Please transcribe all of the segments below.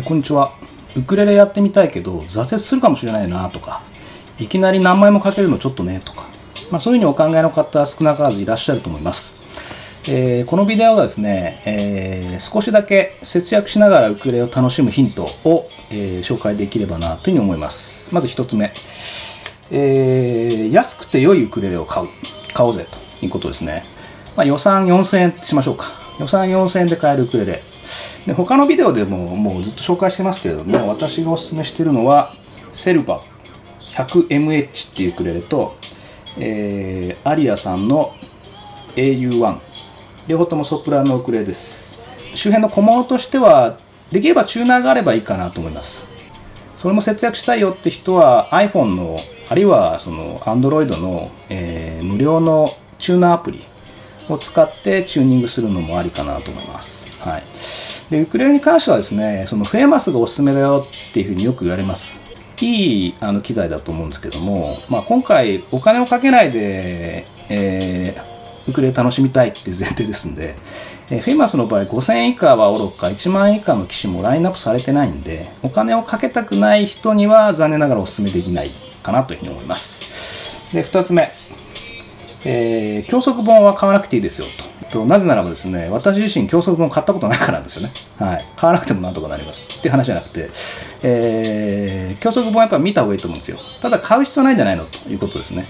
こんにちは。ウクレレやってみたいけど、挫折するかもしれないなとか、いきなり何枚もかけるのちょっとねとか、まあ、そういうふうにお考えの方少なからずいらっしゃると思います。えー、このビデオはですね、えー、少しだけ節約しながらウクレレを楽しむヒントを、えー、紹介できればなというふうに思います。まず1つ目、え、安くて良いウクレレを買う。買おうぜということですね。まあ、予算4000円しましょうか。予算4000円で買えるウクレレ。で他のビデオでももうずっと紹介してますけれども私がおすすめしてるのはセルバ 100MH っていうクレレと、えー、アリアさんの AU1 両方ともソプラノウクレレです。周辺の小物としてはできればチューナーがあればいいかなと思います。それも節約したいよって人は iPhone のあるいはその Android の、えー、無料のチューナーアプリを使ってチューニングするのもありかなと思います。はい。で、ウクレレに関してはですね、そのフェーマスがおすすめだよっていうふうによく言われます。いいあの機材だと思うんですけども、まあ、今回お金をかけないで、えー、ウクレレ楽しみたいっていう前提ですんで、えー、フェイマスの場合5000円以下はおろか1万円以下の機種もラインナップされてないんで、お金をかけたくない人には残念ながらお勧めできないかなというふうに思います。で、2つ目、えー、教則本は買わなくていいですよと。と、なぜならばですね、私自身教則本買ったことないからなんですよね。はい。買わなくてもなんとかなりますっていう話じゃなくて、えー、教則本はやっぱ見た方がいいと思うんですよ。ただ買う必要ないんじゃないのということですね。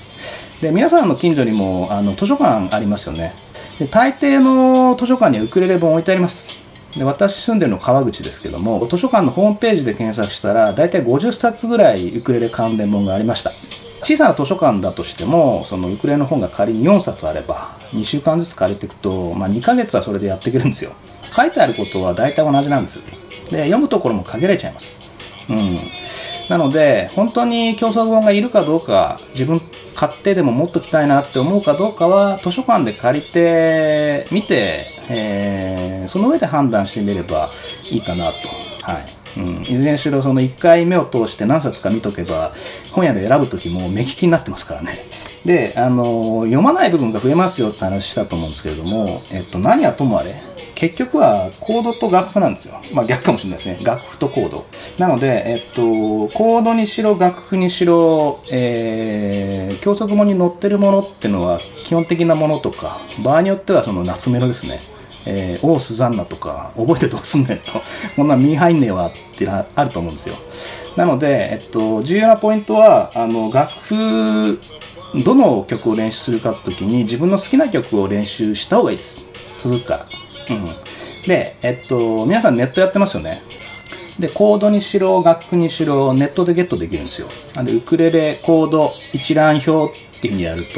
で、皆さんの近所にもあの図書館ありますよね。で、大抵の図書館にはウクレレ本置いてあります。で私住んでるの川口ですけども図書館のホームページで検索したら大体50冊ぐらいウクレレ関連本がありました小さな図書館だとしてもそのウクレレの本が仮に4冊あれば2週間ずつ借りていくと、まあ、2ヶ月はそれでやっていけるんですよ。書いてあることは大体同じなんです。で読むところも限られちゃいます。うん。なので本当に競争本がいるかどうか自分買ってでも持っときたいなって思うかどうかは図書館で借りてみて、えー、その上で判断してみればいいかなと。はい。うん、いずれにしろその1回目を通して何冊か見とけば本屋で選ぶ時も目利きになってますからねであの読まない部分が増えますよって話したと思うんですけれども、えっと、何はともあれ結局はコードと楽譜なんですよ。まあ逆かもしれないですね。楽譜とコード。なので、えっと、コードにしろ楽譜にしろ、えー、教則本に載ってるものっていうのは基本的なものとか、場合によってはその夏メロですね。えー、おうスザンナとか、覚えてどうすんねんと、こんなミーハインネはってあると思うんですよ。なので、えっと、重要なポイントは、あの、楽譜、どの曲を練習するかって時に自分の好きな曲を練習した方がいいです。続くから。うん。で、えっと、皆さんネットやってますよね。で、コードにしろ、楽譜にしろ、ネットでゲットできるんですよ。なんで、ウクレレ、コード、一覧表っていうふうにやると、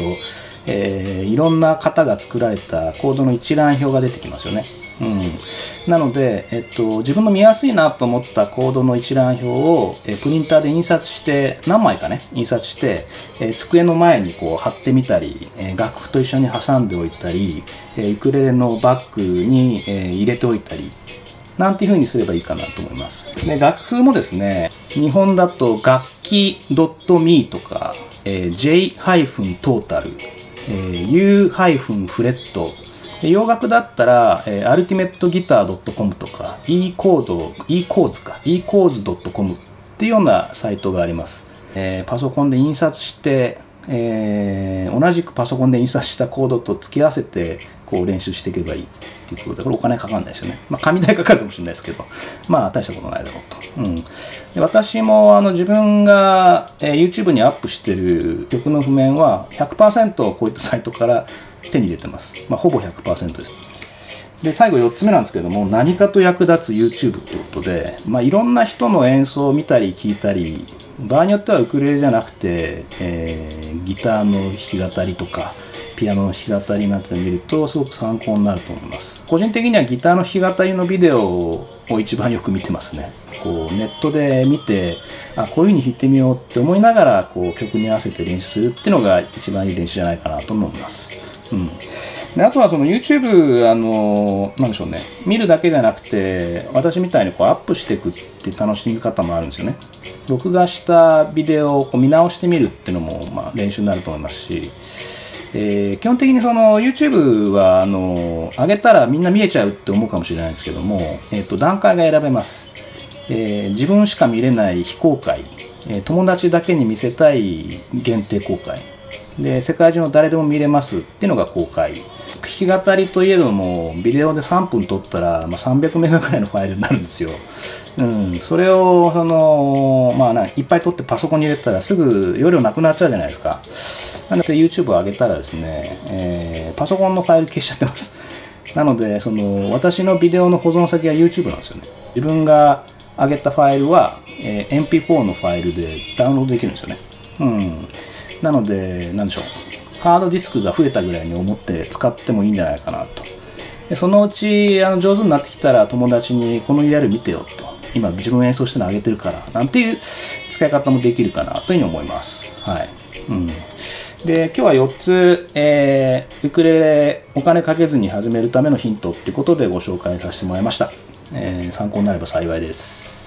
えー、いろんな型が作られたコードの一覧表が出てきますよね。うん、なので、えっと、自分の見やすいなと思ったコードの一覧表を、えプリンターで印刷して何枚かね印刷して、え机の前にこう貼ってみたり、え楽譜と一緒に挟んでおいたり、えウクレレのバッグに、え入れておいたりなんていう風にすればいいかなと思います。で楽譜もですね日本だと楽器 .me とか、え j-total えー、u-fret 洋楽だったら、えー、ultimateguitar.com とか e コード e コーズか。E コーズ .com っていうようなサイトがあります、えー、パソコンで印刷して、えー、同じくパソコンで印刷したコードと付き合わせてこう練習していけばいいっていうことでこれお金かかんないですよねまあ紙代かかるかもしれないですけどまあ大したことないだろうと、うん、で私もあの自分が、えー、YouTube にアップしてる曲の譜面は100%こういったサイトから手に入れてます。まあ、ほぼ100%です。で、最後4つ目なんですけども、何かと役立つ YouTube ってことで、まあ、いろんな人の演奏を見たり聞いたり、場合によってはウクレレじゃなくて、えー、ギターの弾き語りとか、ピアノの弾き語りなんて見るとすごく参考になると思います。個人的にはギターの弾き語りのビデオを一番よく見てますね。こうネットで見て、あ、こういう風に弾いてみようって思いながらこう曲に合わせて練習するっていうのが一番いい練習じゃないかなと思います。うん。であとはその YouTube、あの、なんでしょうね。見るだけじゃなくて、私みたいにこうアップしていくって楽しみ方もあるんですよね。録画したビデオをこう見直してみるっていうのも、まあ、練習になると思いますし、えー、基本的にその YouTube はあの上げたらみんな見えちゃうって思うかもしれないんですけども、えー、と段階が選べます。えー、自分しか見れない非公開、え、友達だけに見せたい限定公開で世界中の誰でも見れますっていうのが公開弾き語りといえどもビデオで3分撮ったら、まあ、300メガくらいのファイルになるんですようん、それをその、まあな、いっぱい撮ってパソコンに入れたらすぐ容量なくなっちゃうじゃないですか。なので YouTube を上げたらですね、えー、パソコンのファイル消しちゃってます。なので、その、私のビデオの保存先は YouTube なんですよね。自分が上げたファイルは、えー、MP4 のファイルでダウンロードできるんですよね。うん。なので、なんでしょう。ハードディスクが増えたぐらいに思って使ってもいいんじゃないかなと。でそのうちあの上手になってきたら友達にこの URL 見てよと。今自分演奏してるの上げてるから、なんていう使い方もできるかなというふうに思います。はい。うん。で、今日は4つ、えー、ウクレレお金かけずに始めるためのヒントってことでご紹介させてもらいました。えー、参考になれば幸いです。